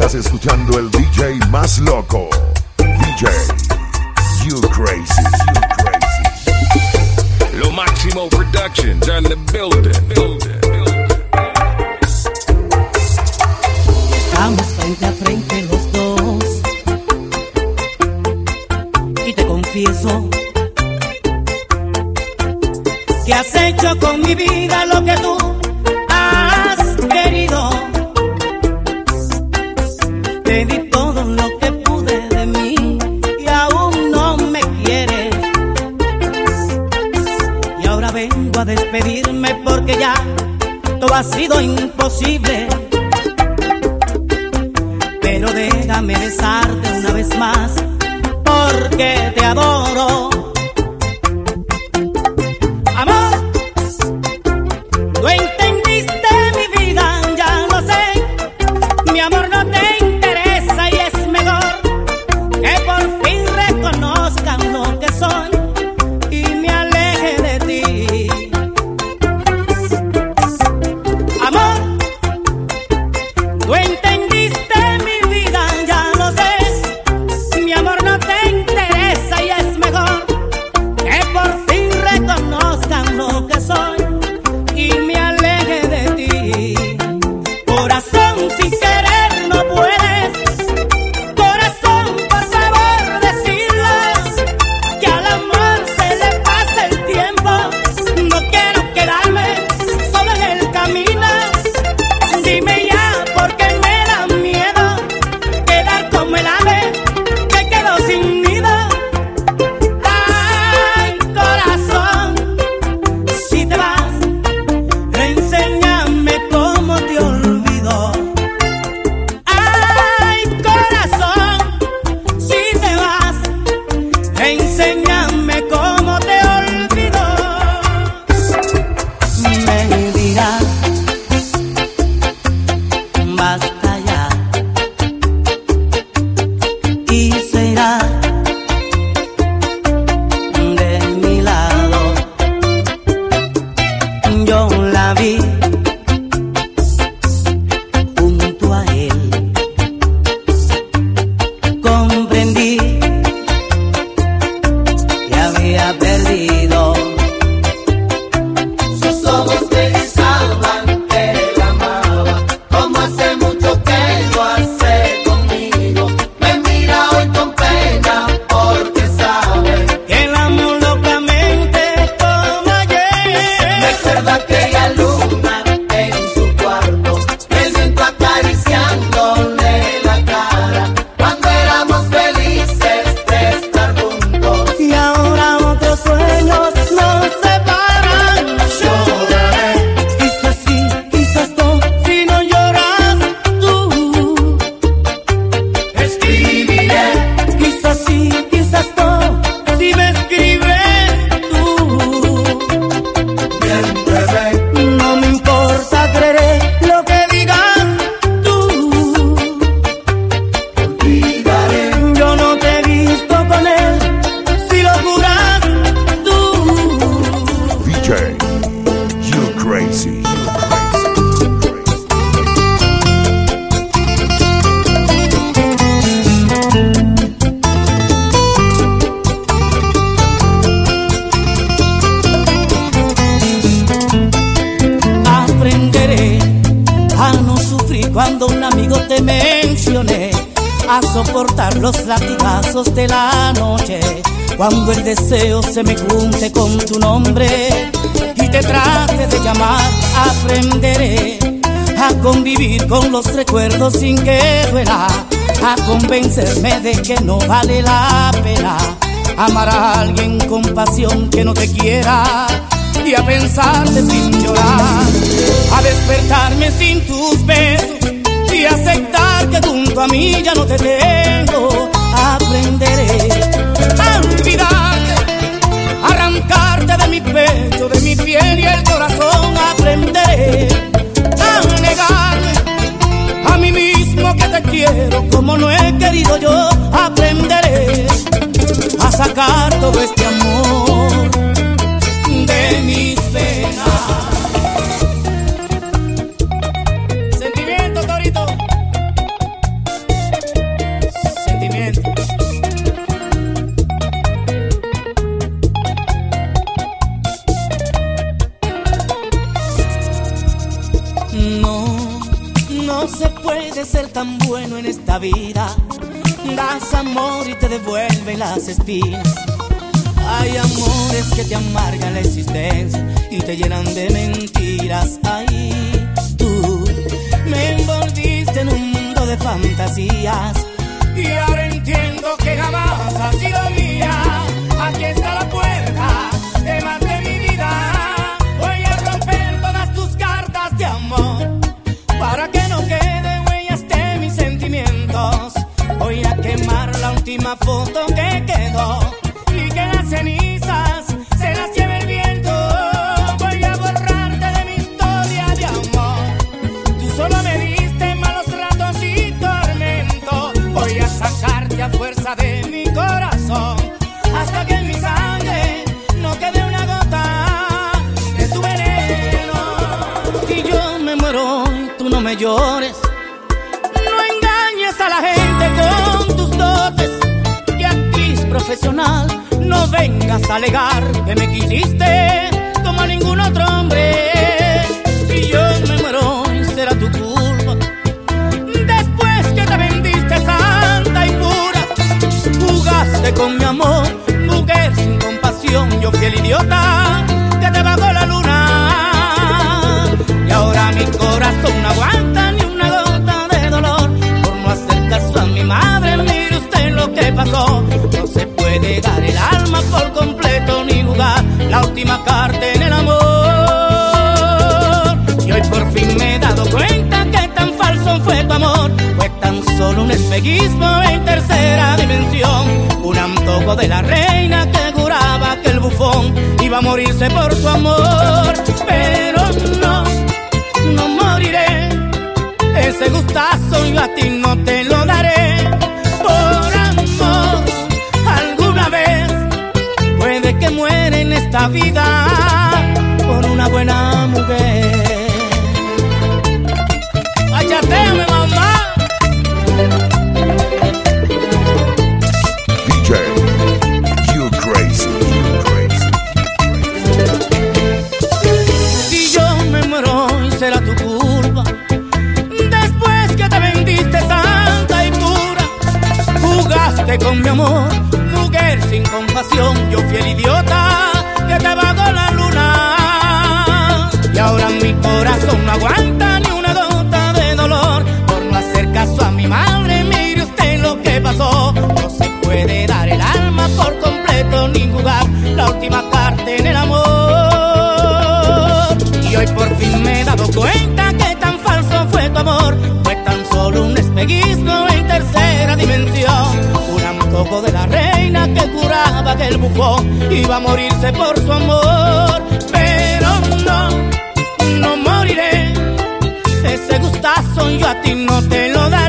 Estás escuchando el DJ más loco. DJ, you crazy, you crazy. Lo Máximo Productions on the building. building. Estamos frente a frente los dos. Y te confieso que has hecho con mi vida lo que tú ya todo ha sido imposible. Pero déjame besarte una vez más porque te adoro. Soportar los latigazos de la noche, cuando el deseo se me junte con tu nombre y te trate de llamar. Aprenderé a convivir con los recuerdos sin que duela, a convencerme de que no vale la pena amar a alguien con pasión que no te quiera y a pensarte sin llorar, a despertarme sin tus besos y aceptar que junto a mí ya no te tengo. Aprenderé a olvidarte, arrancarte de mi pecho, de mi piel y el corazón. Aprenderé a negarme a mí mismo que te quiero como no he querido yo. Aprenderé a sacar todo este se puede ser tan bueno en esta vida. Das amor y te devuelven las espinas. Hay amores que te amargan la existencia y te llenan de mentiras. Ahí tú me envolviste en un mundo de fantasías. Y ahora entiendo que jamás has de mi corazón hasta que en mi sangre no quede una gota de tu veneno. Y yo me muero y tú no me llores. No engañes a la gente con tus dotes. Que actriz profesional no vengas a alegar que me quisiste como a ningún otro hombre. Última carta en el amor. Y hoy por fin me he dado cuenta que tan falso fue tu amor. Fue tan solo un espejismo en tercera dimensión. Un antojo de la reina que juraba que el bufón iba a morirse por su amor. Pero no, no moriré. Ese gustazo yo a ti no te lo esta vida por una buena mujer. Ayateame, mamá. DJ, you crazy, you crazy. Si yo me muero será tu culpa. Después que te vendiste santa y pura, jugaste con mi amor, mujer sin compasión, juraba que bufón iba a morirse por su amor. Pero no, no moriré. Ese gustazo yo a ti no te lo daré.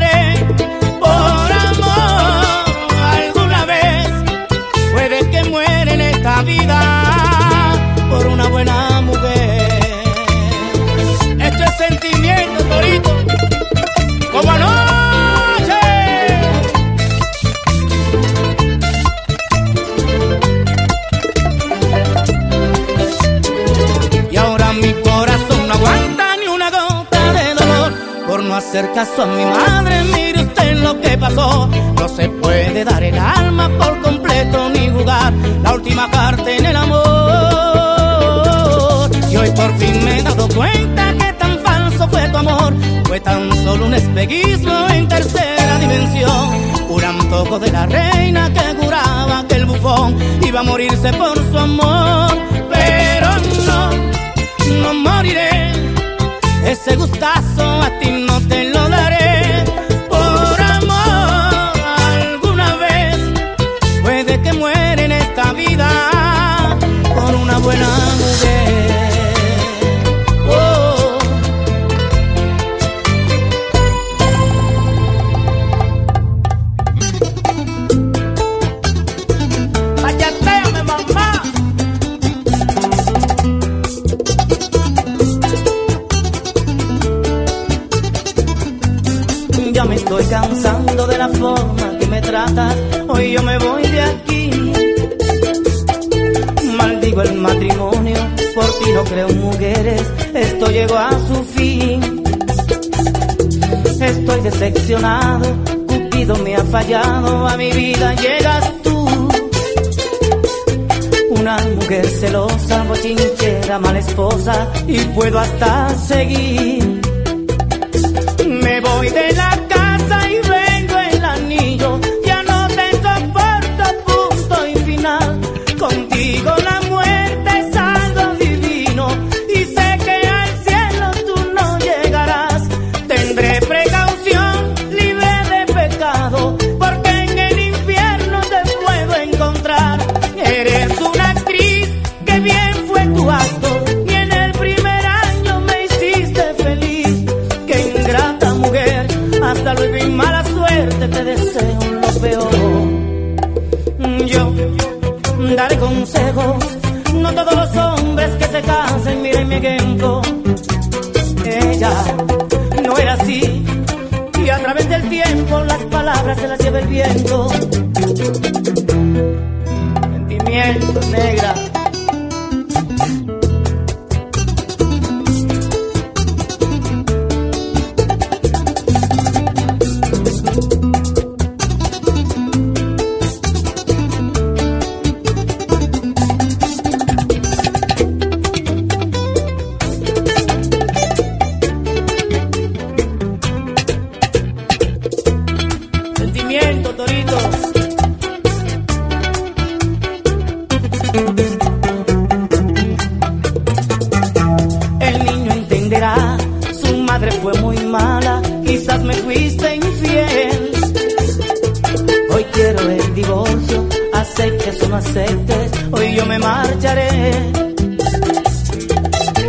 Caso a mi madre. Mire usted lo que pasó. No se puede dar el alma por completo ni jugar la última carta en el amor. Y hoy por fin me he dado cuenta que tan falso fue tu amor. Fue tan solo un espejismo en tercera dimensión. Un antojo de la reina que juraba que el bufón iba a morirse por su amor. Pero no, no moriré. Ese gustazo Maldigo el matrimonio, por ti no creo mujeres. Esto llegó a su fin. Estoy decepcionado, Cupido me ha fallado, a mi vida llegas tú. Una mujer celosa, bochinchera, mala esposa, y puedo hasta seguir. Me voy de la Ella no era así, y a través del tiempo las palabras se las lleva el viento. Hoy yo me marcharé.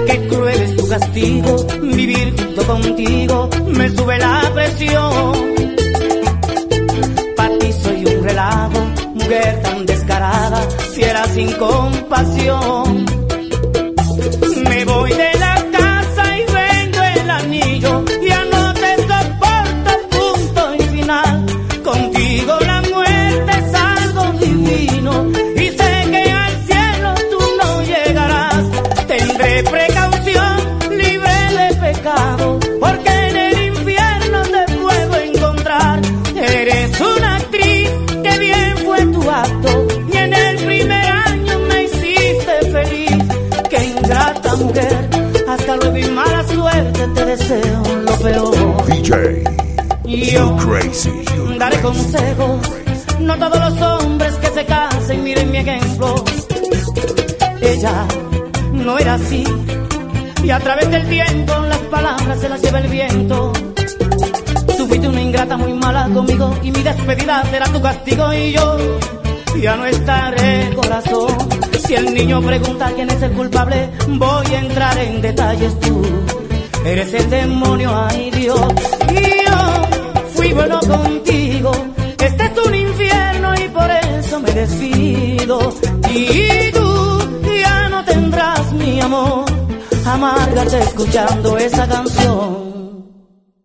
Qué cruel es tu castigo, vivir junto contigo, me sube la presión. Para ti soy un relajo, mujer tan descarada, fiera sin compasión. Mujer, hasta luego y mala suerte te deseo lo peor. DJ, Y yo crazy. Daré consejos, no todos los hombres que se casen miren mi ejemplo. Ella no era así, y a través del tiempo las palabras se las lleva el viento. Tú fuiste una ingrata muy mala conmigo y mi despedida será tu castigo y yo ya no estaré corazón. Si el niño pregunta quién es el culpable, voy a entrar en detalles tú. Eres el demonio, ay Dios. Y yo fui bueno contigo. Este es un infierno y por eso me despido. Y tú ya no tendrás mi amor. Amárgate escuchando esa canción.